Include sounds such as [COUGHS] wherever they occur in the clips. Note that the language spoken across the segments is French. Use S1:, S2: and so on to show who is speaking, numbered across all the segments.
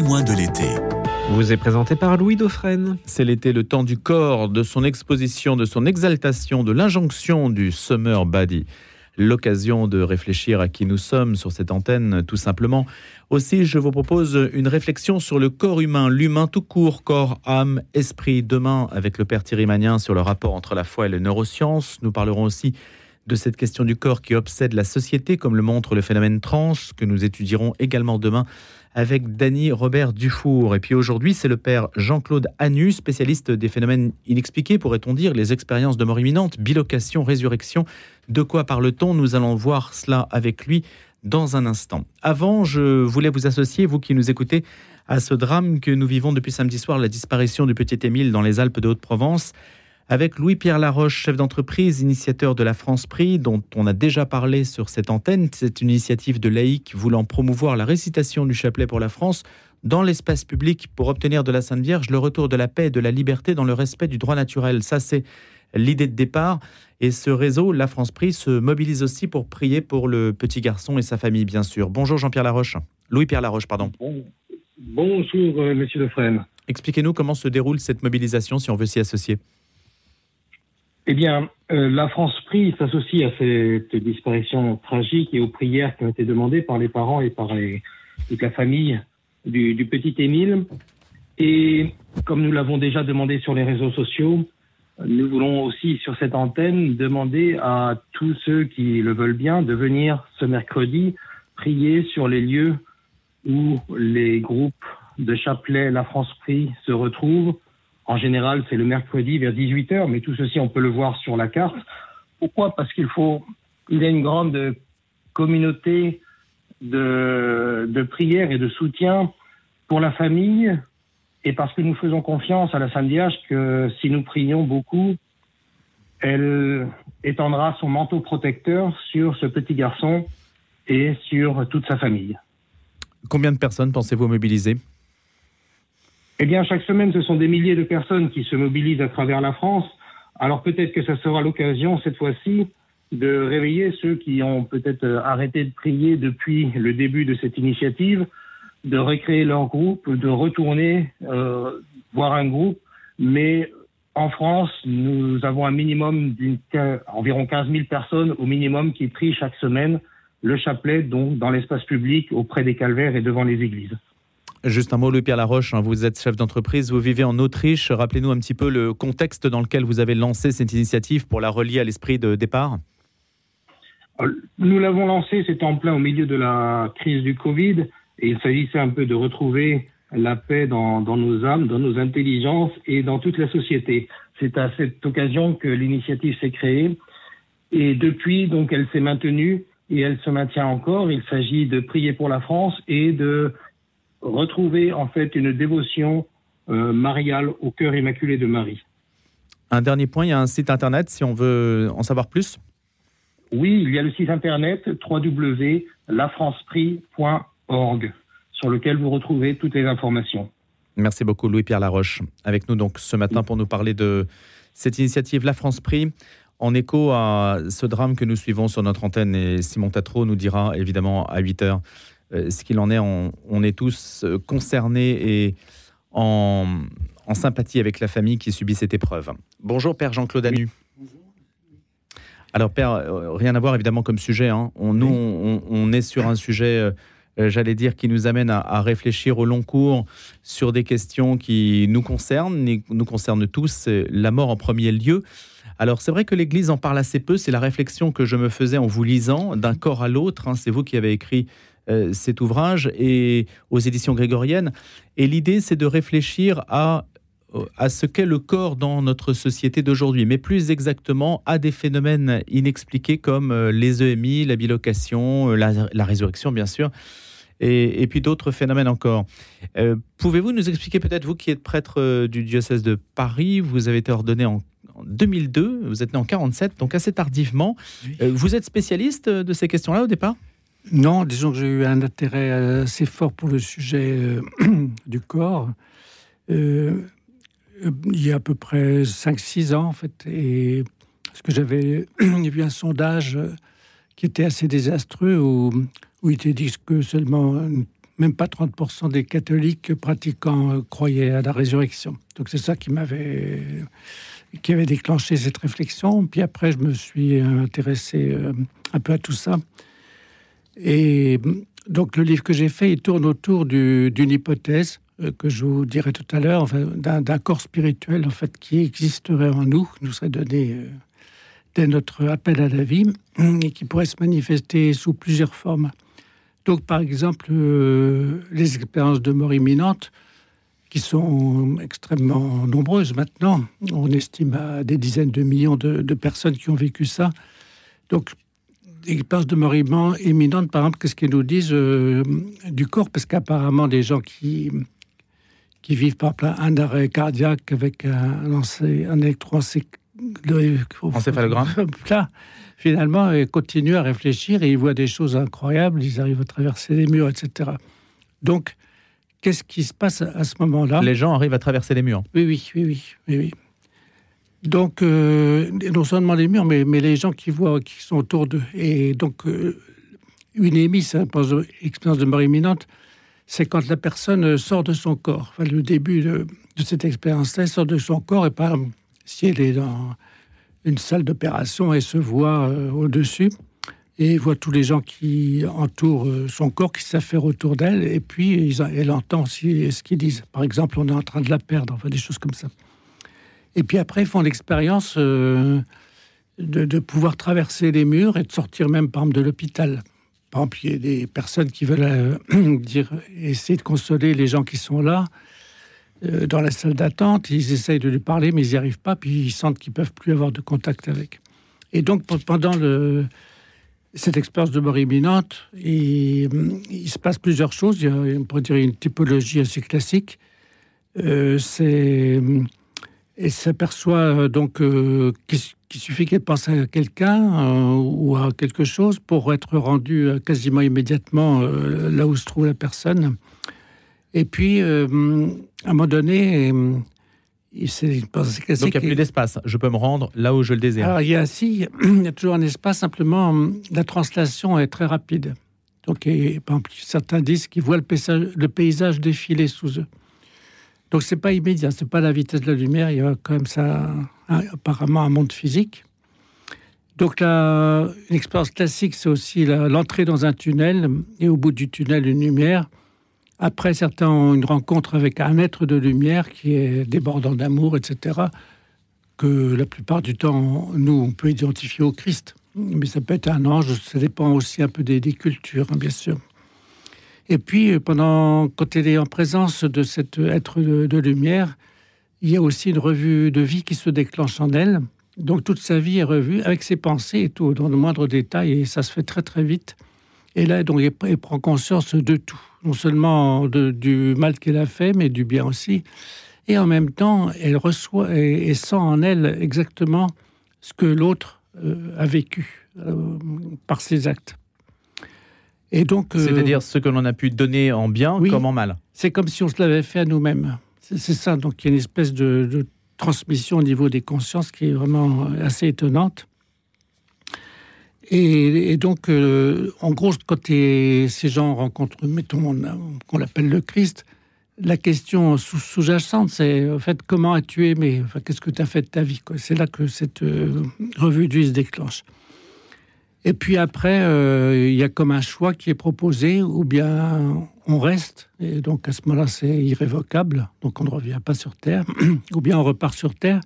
S1: témoin de l'été.
S2: Vous est présenté par Louis Dauphren. C'est l'été, le temps du corps, de son exposition, de son exaltation, de l'injonction du Summer Body. L'occasion de réfléchir à qui nous sommes sur cette antenne, tout simplement. Aussi, je vous propose une réflexion sur le corps humain, l'humain tout court, corps, âme, esprit. Demain, avec le père Thierry Magnin sur le rapport entre la foi et les neurosciences, nous parlerons aussi de cette question du corps qui obsède la société, comme le montre le phénomène trans, que nous étudierons également demain avec Dany Robert Dufour. Et puis aujourd'hui, c'est le père Jean-Claude Anu, spécialiste des phénomènes inexpliqués, pourrait-on dire, les expériences de mort imminente, bilocation, résurrection. De quoi parle-t-on? Nous allons voir cela avec lui dans un instant. Avant, je voulais vous associer, vous qui nous écoutez, à ce drame que nous vivons depuis samedi soir, la disparition du petit Émile dans les Alpes de Haute-Provence avec Louis-Pierre Laroche, chef d'entreprise, initiateur de la France Prix, dont on a déjà parlé sur cette antenne. C'est une initiative de laïcs voulant promouvoir la récitation du chapelet pour la France dans l'espace public pour obtenir de la Sainte Vierge le retour de la paix et de la liberté dans le respect du droit naturel. Ça, c'est l'idée de départ. Et ce réseau, la France Prix, se mobilise aussi pour prier pour le petit garçon et sa famille, bien sûr. Bonjour Jean-Pierre Laroche. Louis-Pierre Laroche, pardon.
S3: bonjour, euh, monsieur Lefresne.
S2: Expliquez-nous comment se déroule cette mobilisation si on veut s'y associer.
S3: Eh bien, euh, la France Prix s'associe à cette disparition tragique et aux prières qui ont été demandées par les parents et par toute la famille du, petit Émile. Et comme nous l'avons déjà demandé sur les réseaux sociaux, nous voulons aussi sur cette antenne demander à tous ceux qui le veulent bien de venir ce mercredi prier sur les lieux où les groupes de chapelet La France Prix se retrouvent en général, c'est le mercredi vers 18h, mais tout ceci, on peut le voir sur la carte. Pourquoi? Parce qu'il faut, il y a une grande communauté de, de prières et de soutien pour la famille, et parce que nous faisons confiance à la Sainte Vierge que si nous prions beaucoup, elle étendra son manteau protecteur sur ce petit garçon et sur toute sa famille.
S2: Combien de personnes pensez-vous mobiliser?
S3: Eh bien, chaque semaine, ce sont des milliers de personnes qui se mobilisent à travers la France. Alors peut-être que ça sera l'occasion, cette fois-ci, de réveiller ceux qui ont peut-être euh, arrêté de prier depuis le début de cette initiative, de recréer leur groupe, de retourner euh, voir un groupe. Mais en France, nous avons un minimum d'environ 15 000 personnes au minimum qui prient chaque semaine le chapelet, donc dans l'espace public, auprès des calvaires et devant les églises.
S2: Juste un mot, Louis-Pierre Laroche, hein, vous êtes chef d'entreprise, vous vivez en Autriche. Rappelez-nous un petit peu le contexte dans lequel vous avez lancé cette initiative pour la relier à l'esprit de départ.
S3: Euh, nous l'avons lancé, c'était en plein au milieu de la crise du Covid, et il s'agissait un peu de retrouver la paix dans, dans, nos âmes, dans nos intelligences et dans toute la société. C'est à cette occasion que l'initiative s'est créée, et depuis, donc, elle s'est maintenue et elle se maintient encore. Il s'agit de prier pour la France et de retrouver en fait une dévotion euh, mariale au cœur immaculé de Marie.
S2: Un dernier point, il y a un site internet si on veut en savoir plus
S3: Oui, il y a le site internet www.lafranceprix.org sur lequel vous retrouvez toutes les informations.
S2: Merci beaucoup Louis-Pierre Laroche avec nous donc ce matin pour nous parler de cette initiative La France Prix en écho à ce drame que nous suivons sur notre antenne et Simon Tatro nous dira évidemment à 8 heures ce qu'il en est. On, est tous euh, concernés et en, sympathie avec la famille qui subit cette épreuve. Bonjour Père Jean-Claude Anu. Alors Père, euh, rien à voir évidemment comme sujet. Hein. On, nous, on, est sur un sujet... j'allais dire, qui nous amène à, réfléchir au long cours sur des questions qui nous concernent, nous concernent tous, la mort en premier lieu. Alors c'est vrai que l'Église en parle assez peu, c'est la réflexion que je me faisais en vous lisant d'un corps à l'autre. Hein. C'est vous qui avez écrit euh, cet ouvrage et aux éditions grégoriennes. Et l'idée, c'est de réfléchir à à ce qu'est le corps dans notre société d'aujourd'hui, mais plus exactement à des phénomènes inexpliqués comme euh, les EMI, la bilocation, euh, la, résurrection bien sûr, et, puis d'autres phénomènes encore. Pouvez-vous nous expliquer peut-être, vous qui êtes prêtre du diocèse de Paris, vous avez été ordonné en, 2002, vous êtes né en 47, donc assez tardivement. vous êtes spécialiste de ces questions-là au départ?
S4: Non, disons que j'ai eu un intérêt assez fort pour le sujet euh, [CLEARS THROAT] du corps. Euh, il y a à peu près 5-6 ans, en fait, et parce que j'avais [CLEARS THROAT] vu un sondage qui était assez désastreux où, où il était dit que seulement même pas 30% des catholiques pratiquants euh, croyaient à la résurrection. Donc c'est ça qui m'avait qui avait déclenché cette réflexion. Puis après, je me suis intéressé euh, un peu à tout ça. Et donc le livre que j'ai fait, il tourne autour d'une hypothèse euh, que je vous dirai tout à l'heure, d'un corps spirituel en fait qui existerait en nous, nous serait donné dès notre appel à la vie et qui pourrait se manifester sous plusieurs formes. Donc, par exemple, euh, les expériences de mort imminente, qui sont extrêmement nombreuses maintenant. On estime à des dizaines de millions de, personnes qui ont vécu ça. Donc, les expériences de mort imminente, par exemple, qu'est-ce qu'ils nous disent euh, du corps? Parce qu'apparemment, des gens qui, qui vivent par exemple un arrêt cardiaque avec un, un, un
S2: encéphalogramme, [LAUGHS]
S4: là, finalement, ils continuent à réfléchir et ils voient des choses incroyables, ils arrivent à traverser les murs, etc. Donc, qu'est-ce qui se passe à ce moment-là?
S2: Les gens arrivent à traverser les murs.
S4: Oui, oui, oui, oui. oui, Donc, euh, non seulement les murs, mais, les gens qui voient, qui sont autour d'eux. Et donc, euh, une émise, hein, expérience de mort imminente, c'est quand la personne sort de son corps. Enfin, le début de, de cette expérience-là, sort de son corps et par si elle est dans une salle d'opération, elle se voit euh, au-dessus et voit tous les gens qui entourent euh, son corps, qui s'affairent autour d'elle, et puis elle entend aussi ce qu'ils disent. Par exemple, on est en train de la perdre, enfin des choses comme ça. Et puis après, ils font l'expérience euh, de, pouvoir traverser les murs et de sortir même, par exemple, de l'hôpital. Par exemple, il y a des personnes qui veulent [COUGHS] dire, essayer de consoler les gens qui sont là, euh, dans la salle d'attente, ils essayent de lui parler, mais ils n'y arrivent pas, puis ils sentent qu'ils peuvent plus avoir de contact avec. Et donc, pendant cette expérience de mort imminente, il, se passe plusieurs choses. Il y a, on pourrait dire, une typologie assez classique. Euh, c'est et s'aperçoit euh, donc euh, qu'il suffit qu'elle pense à quelqu'un ou à quelque chose pour être rendu quasiment immédiatement là où se trouve la personne. Et puis, euh, à un moment donné,
S2: c'est Donc il n'y a plus d'espace. Je peux me rendre là où je le désire.
S4: Alors il y a si, il y a toujours un espace. Simplement, la translation est très rapide. Donc, par exemple, certains disent qu'ils voient le paysage, le paysage, défiler sous eux. Donc c'est pas immédiat, c'est pas la vitesse de la lumière. Il y a quand même ça, apparemment, un monde physique. Donc une expérience classique, c'est aussi l'entrée dans un tunnel et au bout du tunnel une lumière après, certains ont une rencontre avec un être de lumière qui est débordant d'amour, etc., que la plupart du temps, nous, on peut identifier au Christ. Mais ça peut être un ange, ça dépend aussi un peu des, cultures, hein, bien sûr. Et puis, pendant, quand elle est en présence de cet être de, lumière, il y a aussi une revue de vie qui se déclenche en elle. Donc toute sa vie est revue avec ses pensées et tout, dans le moindre détail, et ça se fait très très vite. Et là, donc, elle prend conscience de tout non seulement du mal qu'elle a fait, mais du bien aussi. Et en même temps, elle reçoit et, sent en elle exactement ce que l'autre euh, a vécu euh, par ses actes.
S2: Et donc, euh, c'est-à-dire ce que l'on a pu donner en bien comme en mal.
S4: C'est comme si on se l'avait fait à nous-mêmes. C'est ça. Donc il y a une espèce de, de, transmission au niveau des consciences qui est vraiment assez étonnante. Et, donc, euh, en gros, quand ces gens rencontrent, mettons, qu'on l'appelle le Christ, la question sous-jacente, c'est en fait comment as-tu aimé? Enfin, Qu'est-ce que tu as fait de ta vie C'est là que cette euh, revue vie se déclenche. Et puis après, euh, il y a comme un choix qui est proposé, ou bien on reste, et donc à ce moment-là, c'est irrévocable, donc on ne revient pas sur Terre, [CLEARS THROAT] ou bien on repart sur Terre.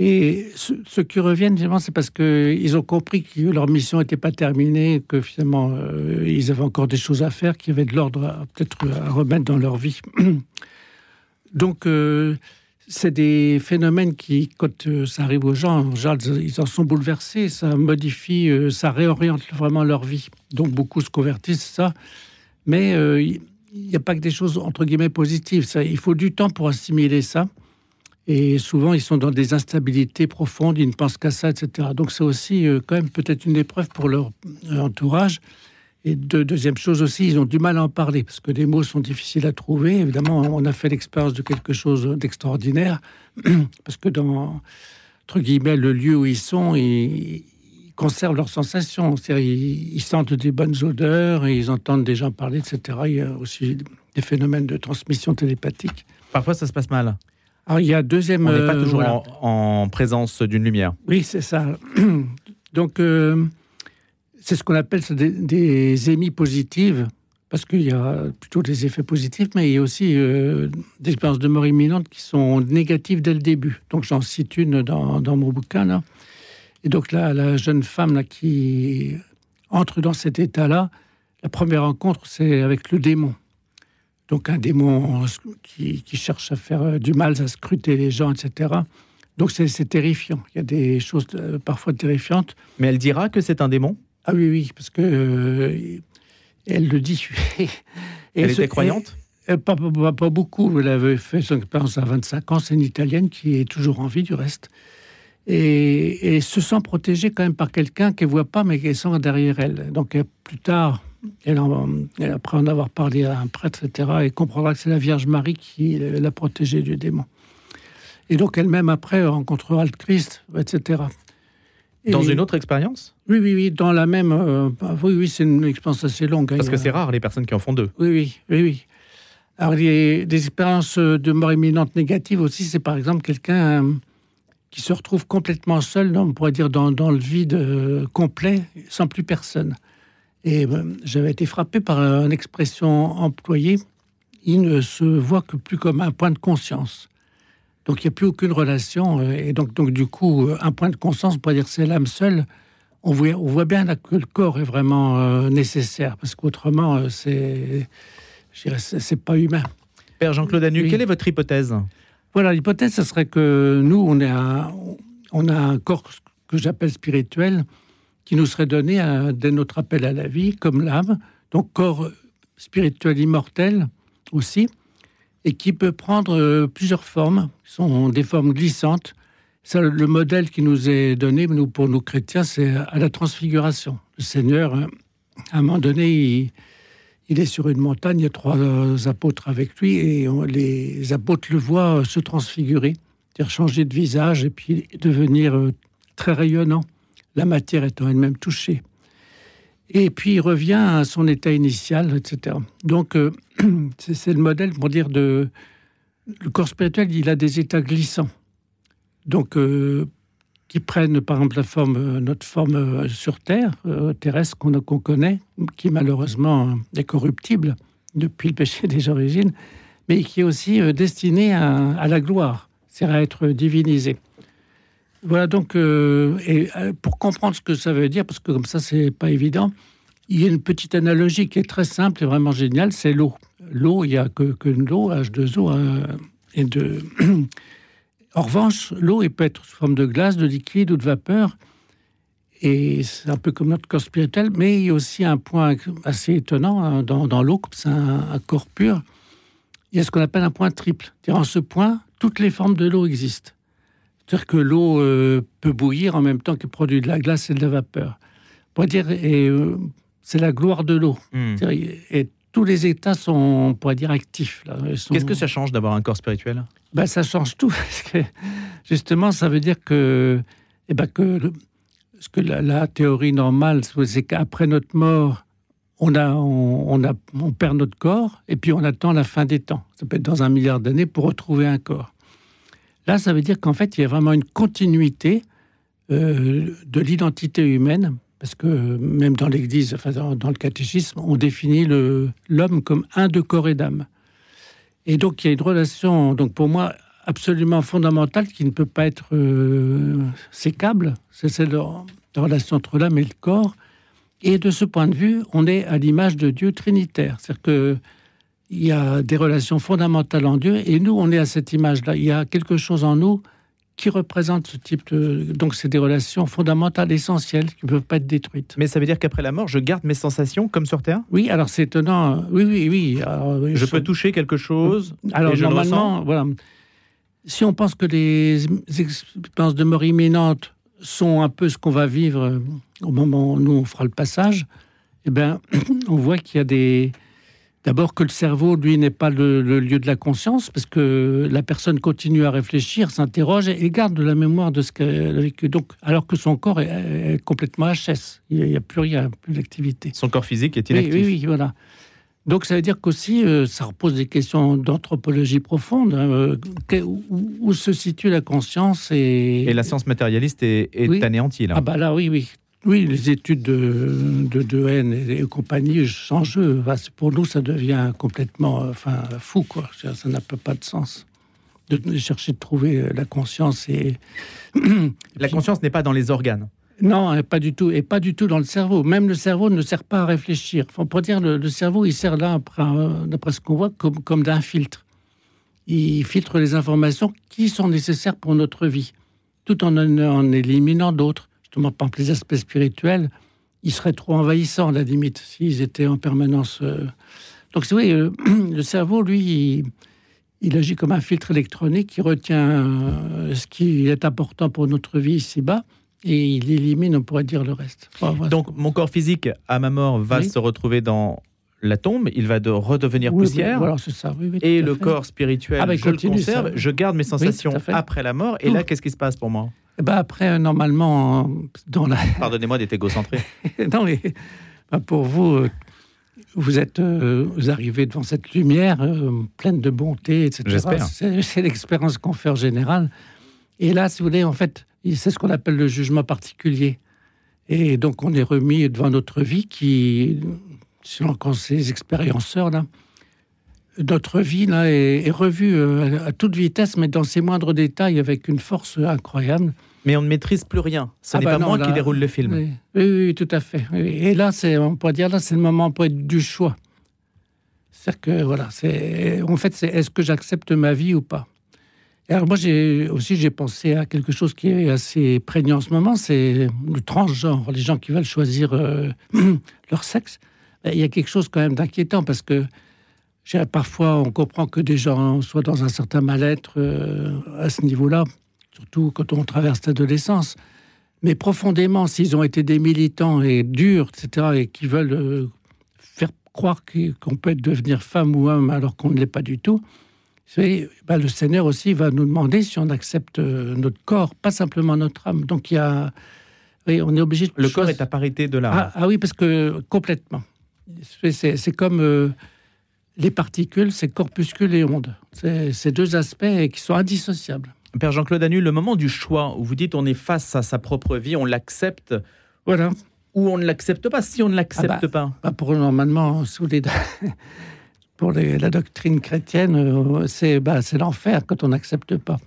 S4: Et ceux, qui reviennent, finalement, c'est parce qu'ils ont compris que leur mission n'était pas terminée, que finalement, euh, ils avaient encore des choses à faire, qu'il y avait de l'ordre peut-être à remettre dans leur vie. [CLEARS THROAT] Donc, euh, c'est des phénomènes qui, quand euh, ça arrive aux gens, ils en sont bouleversés, ça modifie, ça réoriente vraiment leur vie. Donc, beaucoup se convertissent, ça. Mais il n'y a pas que des choses, entre guillemets, positives. Ça, il faut du temps pour assimiler ça. Et souvent, ils sont dans des instabilités profondes, ils ne pensent qu'à ça, etc. Donc c'est aussi euh, quand même peut-être une épreuve pour leur euh, entourage. Et deuxième chose aussi, ils ont du mal à en parler, parce que les mots sont difficiles à trouver. Évidemment, on a fait l'expérience de quelque chose d'extraordinaire, [CLEARS THROAT] parce que dans, entre guillemets, le lieu où ils sont, ils, conservent leurs sensations. Ils, ils, sentent des bonnes odeurs, et ils entendent des gens parler, etc. Il y a aussi des phénomènes de transmission télépathique.
S2: Parfois, ça se passe mal.
S4: Alors, il y a deuxième.
S2: On n'est pas toujours en, présence d'une lumière.
S4: Oui, c'est ça. [CLEARS THROAT] Donc, c'est ce qu'on appelle des, émis positives parce qu'il y a plutôt des effets positifs, mais il y a aussi euh, des expériences de mort imminente qui sont négatives dès le début. Donc j'en cite une dans, mon bouquin. Là. Et donc la jeune femme là, qui entre dans cet état-là, la première rencontre, c'est avec le démon. Donc un démon qui, cherche à faire euh, du mal, à scruter les gens, etc. Donc c'est terrifiant. Il y a des choses euh, parfois terrifiantes.
S2: Mais elle dira que c'est un démon?
S4: Ah oui, oui, parce que elle le dit. [LAUGHS]
S2: elle était croyante
S4: pas, pas, beaucoup. Elle avait fait son expérience à 25 ans. C'est une Italienne qui est toujours en vie, du reste. Et, se sent protégée quand même par quelqu'un qu'elle ne voit pas, mais qui sent derrière elle. Donc, plus tard, elle, après en avoir parlé à un prêtre, etc., elle comprendra que c'est la Vierge Marie qui l'a protégée du démon. Et donc, elle-même, après, rencontrera le Christ, etc.
S2: Dans une autre expérience
S4: Oui, oui, oui, dans la même. Euh, oui, oui, c'est une expérience assez longue.
S2: Hein, Parce que c'est rare les personnes qui en font deux.
S4: Oui, oui, oui, oui. Alors, des expériences de mort imminente négative aussi, c'est par exemple quelqu'un euh, qui se retrouve complètement seul, on pourrait dire dans, dans le vide euh, complet, sans plus personne. Et j'avais été frappé par une expression employée il ne se voit que plus comme un point de conscience. Donc il n'y a plus aucune relation. Euh, et donc, donc du coup, euh, un point de conscience, on pourrait dire c'est l'âme seule. On voit, on voit bien là que le corps est vraiment euh, nécessaire, parce qu'autrement, c'est, c'est pas humain.
S2: Père Jean-Claude Anu, quelle est votre hypothèse?
S4: Voilà, l'hypothèse, ce serait que nous, on, est on a un corps que j'appelle spirituel, qui nous serait donné dès notre appel à la vie, comme l'âme, donc corps spirituel immortel aussi, et qui peut prendre euh, plusieurs formes, Ce sont des formes glissantes. Ça, le modèle qui nous est donné nous, pour nous chrétiens, c'est à la transfiguration. Le Seigneur, hein, à un moment donné, il, est sur une montagne, il y a trois apôtres avec lui, et les apôtres le voient se transfigurer, c'est-à-dire changer de visage et puis devenir euh, très rayonnant, la matière étant elle-même touchée et puis il revient à son état initial, etc. Donc euh, [CLEARS THROAT] c'est le modèle pour dire de le corps spirituel, il a des états glissants, donc euh, qui prennent par exemple forme, euh, notre forme sur Terre terrestre qu'on connaît, qui malheureusement est corruptible depuis le péché des origines, mais qui est aussi destiné à, à la gloire, c'est-à-dire à être divinisé. Voilà donc, euh, et euh, pour comprendre ce que ça veut dire, parce que comme ça, c'est pas évident, il y a une petite analogie qui est très simple et vraiment géniale, c'est l'eau. L'eau, il n'y a que, que l'eau, H2O, euh, et de... [CLEARS THROAT] en revanche, l'eau, elle peut être sous forme de glace, de liquide ou de vapeur, et c'est un peu comme notre corps spirituel, mais il y a aussi un point assez étonnant hein, dans, l'eau, comme c'est un, un, corps pur, il y a ce qu'on appelle un point triple. En ce point, toutes les formes de l'eau existent. C'est-à-dire que l'eau euh, peut bouillir en même temps qu'elle produit de la glace et de la vapeur. Pour dire, et euh, c'est la gloire de l'eau. Hmm. Et tous les états sont, on pourrait dire, actifs.
S2: Qu'est-ce que ça change d'avoir un corps spirituel?
S4: Ben, Ça change tout. [LAUGHS] Parce que, justement, ça veut dire que, eh ben, que ce que la, théorie normale, c'est qu'après notre mort, on, a, on, a, on perd notre corps et puis on attend la fin des temps. Ça peut être dans un milliard d'années pour retrouver un corps. Là, ça veut dire qu'en fait, il y a vraiment une continuité euh, de l'identité humaine, parce que même dans l'Église, enfin dans, le catéchisme, on définit l'homme comme un de corps et d'âme. Et donc, il y a une relation, donc pour moi, absolument fondamentale qui ne peut pas être euh, sécable. C'est celle de la relation entre l'âme et le corps. Et de ce point de vue, on est à l'image de Dieu trinitaire. C'est-à-dire que il y a des relations fondamentales en Dieu, et nous, on est à cette image-là. Il y a quelque chose en nous qui représente ce type de... Donc, c'est des relations fondamentales, essentielles, qui ne peuvent pas être détruites.
S2: Mais ça veut dire qu'après la mort, je garde mes sensations comme sur Terre?
S4: Oui, alors c'est étonnant. Oui, oui, oui.
S2: je peux toucher quelque chose
S4: Alors, normalement, voilà. Si on pense que les expériences de mort imminente sont un peu ce qu'on va vivre au moment où nous, on fera le passage, eh bien, [CLEARS THROAT] on voit qu'il y a des D'abord que le cerveau, lui, n'est pas le, lieu de la conscience, parce que la personne continue à réfléchir, s'interroge et garde de la mémoire de ce qu'elle a vécu. Donc, alors que son corps est, complètement HS, il n'y a plus rien, plus d'activité.
S2: Son corps physique est inactif.
S4: Oui, oui, voilà. Donc ça veut dire qu'aussi, euh, ça repose des questions d'anthropologie profonde. Hein, euh, où, se situe la conscience et...
S2: Et la science matérialiste est, anéantie, là.
S4: Ah bah là, oui, oui. Oui, les études de, de, de haine et, compagnie sans jeu. Pour nous, ça devient complètement enfin, fou, quoi. Ça n'a pas de sens de chercher de trouver la conscience et... [CLEARS THROAT]
S2: la conscience n'est pas dans les organes.
S4: Non, pas du tout, et pas du tout dans le cerveau. Même le cerveau ne sert pas à réfléchir. Enfin, pour dire, le, le, cerveau, il sert là, d'après ce qu'on voit, comme, comme d'un filtre. Il filtre les informations qui sont nécessaires pour notre vie, tout en en éliminant d'autres. Justement, par les aspects spirituels, ils seraient trop envahissants, à la limite, s'ils étaient en permanence. Euh. Donc, vous voyez, euh, [CLEARS THROAT] le cerveau, lui, il, agit comme un filtre électronique qui retient euh, ce qui est important pour notre vie ici-bas et il élimine, on pourrait dire, le reste.
S2: Donc, mon corps physique, à ma mort, va se retrouver dans la tombe, il va de redevenir poussière.
S4: Voilà, ça.
S2: et le corps spirituel, ah, bah, je le conserve, je garde mes sensations après la mort. Et là, qu'est-ce qui se passe pour moi?
S4: Ben Après, normalement, dans la... [LAUGHS]
S2: Pardonnez-moi d'être égocentré. [LAUGHS]
S4: non, mais bah, pour vous, euh, vous êtes, euh, vous arrivez devant cette lumière euh, pleine de bonté, etc.
S2: J'espère.
S4: C'est l'expérience qu'on fait en général. Et là, si vous voulez, en fait, c'est ce qu'on appelle le jugement particulier. Et donc, on est remis devant notre vie qui, selon ces expérienceurs, là, notre vie là, est, revue euh, à toute vitesse, mais dans ses moindres détails, avec une force incroyable.
S2: Mais on ne maîtrise plus rien. Ce ah n'est bah pas moi qui déroule le film.
S4: Oui, oui, tout à fait. Et là, c'est, on pourrait dire, là, c'est le moment être du choix. C'est-à-dire que, voilà, c'est, en fait, c'est est-ce que j'accepte ma vie ou pas? Alors moi, j'ai aussi j'ai pensé à quelque chose qui est assez prégnant en ce moment, c'est le transgenre, les gens qui veulent choisir euh, [CLEARS THROAT] leur sexe. Ben, il y a quelque chose quand même d'inquiétant parce que parfois on comprend que des gens soient dans un certain mal-être euh, à ce niveau-là, surtout quand on traverse l'adolescence. Mais profondément, s'ils ont été des militants et durs, etc., et qui veulent euh, faire croire qu'on peut devenir femme ou homme alors qu'on ne l'est pas du tout, bah, le Seigneur aussi va nous demander si on accepte euh, notre corps, pas simplement notre âme. Donc il y a, oui, on est obligé. De
S2: le corps est à parité de l'âme.
S4: Ah, ah, oui, parce que complètement. C'est comme euh, les particules, c'est corpuscules et ondes. C'est ces deux aspects qui sont indissociables.
S2: Père Jean-Claude Anu, le moment du choix où vous dites on est face à sa propre vie, on l'accepte.
S4: Voilà.
S2: Ou on ne l'accepte pas. Si on ne l'accepte ah bah, pas.
S4: Bah pour normalement, sous les [LAUGHS] pour la doctrine chrétienne, euh, c'est bah, l'enfer quand on n'accepte pas.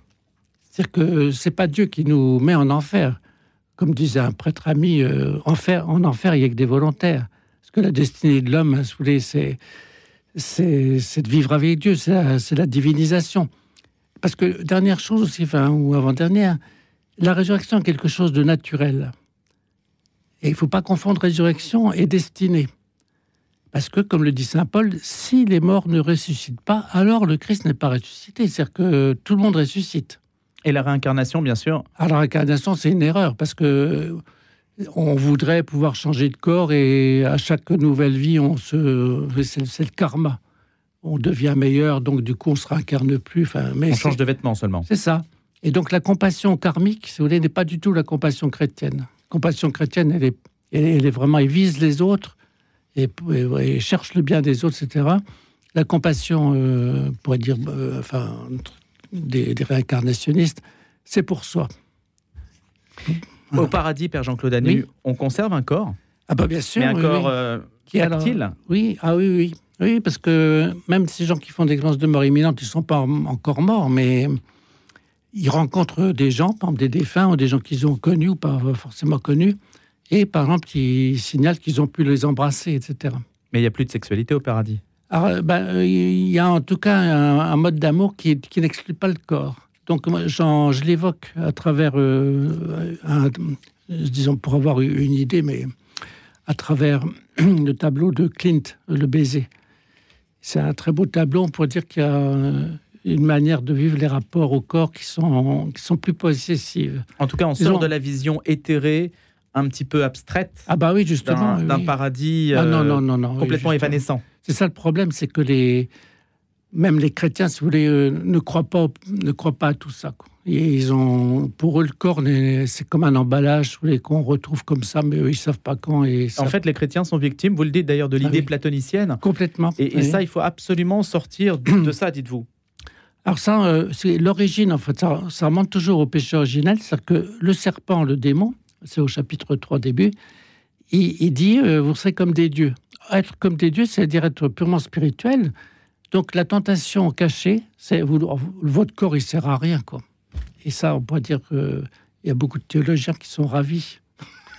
S4: C'est-à-dire que c'est pas Dieu qui nous met en enfer. Comme disait un prêtre ami, euh, enfer, en enfer, il n'y a que des volontaires. Parce que la destinée de l'homme, c'est c'est de vivre avec Dieu, c'est la, la, divinisation. Parce que, dernière chose aussi, enfin, ou avant-dernière, la résurrection est quelque chose de naturel. Et il ne faut pas confondre résurrection et destinée. Parce que, comme le dit Saint Paul, si les morts ne ressuscitent pas, alors le Christ n'est pas ressuscité. C'est-à-dire que tout le monde ressuscite.
S2: Et la réincarnation, bien sûr
S4: Alors, la réincarnation, c'est une erreur, parce que on voudrait pouvoir changer de corps et à chaque nouvelle vie, on se, c'est le karma. On devient meilleur, donc du coup, on se réincarne plus. Enfin,
S2: mais on change de vêtements seulement.
S4: C'est ça. Et donc, la compassion karmique, si vous voulez, n'est pas du tout la compassion chrétienne. La compassion chrétienne, elle est, elle est vraiment, elle vise les autres et, cherche le bien des autres, etc. La compassion, euh, pourrait dire, euh, enfin, des, réincarnationnistes, c'est pour soi.
S2: Au paradis, Père Jean-Claude Anu, on conserve un corps
S4: Ah bah bien sûr.
S2: Mais un corps euh, tactile
S4: Oui, ah oui, oui. Oui, parce que même ces gens qui font des expériences de mort imminente, ils ne sont pas encore morts, mais ils rencontrent des gens, par exemple des défunts ou des gens qu'ils ont connus ou pas forcément connus, et par exemple, ils signalent qu'ils ont pu les embrasser, etc.
S2: Mais il n'y a plus de sexualité au paradis
S4: Alors, ben, il y a en tout cas un, mode d'amour qui, qui n'exclut pas le corps. Donc, moi, je l'évoque à travers, euh, disons, pour avoir une idée, mais à travers [CLEARS THROAT] le tableau de Clint, Le baiser. C'est un très beau tableau, on pourrait dire qu'il y a une manière de vivre les rapports au corps qui sont, qui sont plus possessives.
S2: En tout cas, on sort de la vision éthérée un petit peu abstraite.
S4: Ah bah oui, justement.
S2: D'un paradis
S4: ah non, non, non,
S2: complètement évanescent.
S4: C'est ça le problème, c'est que les, même les chrétiens, si vous voulez, ne croient pas, ne croient pas à tout ça. Et ils ont, pour eux, le corps, c'est comme un emballage qu'on retrouve comme ça, mais eux, ils savent pas quand. Et
S2: En fait, les chrétiens sont victimes, vous le dites d'ailleurs, de ah l'idée platonicienne.
S4: Complètement.
S2: Et, ça, il faut absolument sortir de [CLEARS THROAT] ça, dites-vous.
S4: Alors ça, euh, c'est l'origine, en fait, ça, ça, remonte toujours au péché originel, c'est-à-dire que le serpent, le démon, c'est au chapitre 3 début, il, dit, euh, vous serez comme des dieux. Être comme des dieux, c'est-à-dire être purement spirituel. Donc la tentation cachée, c'est votre corps, il sert à rien, quoi. Et ça, on pourrait dire qu'il y a beaucoup de théologiens qui sont ravis.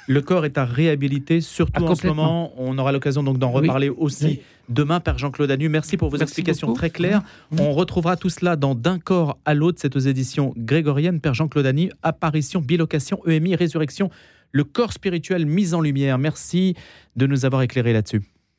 S2: Le corps est à réhabiliter, surtout ah, en ce moment. On aura l'occasion donc d'en reparler aussi demain, Père Jean-Claude Anu. Merci pour vos explications très claires. On retrouvera tout cela dans D'un corps à l'autre, cette aux éditions grégoriennes. Père Jean-Claude Anu, apparition, bilocation, EMI, résurrection, le corps spirituel mis en lumière. Merci de nous avoir éclairé là-dessus.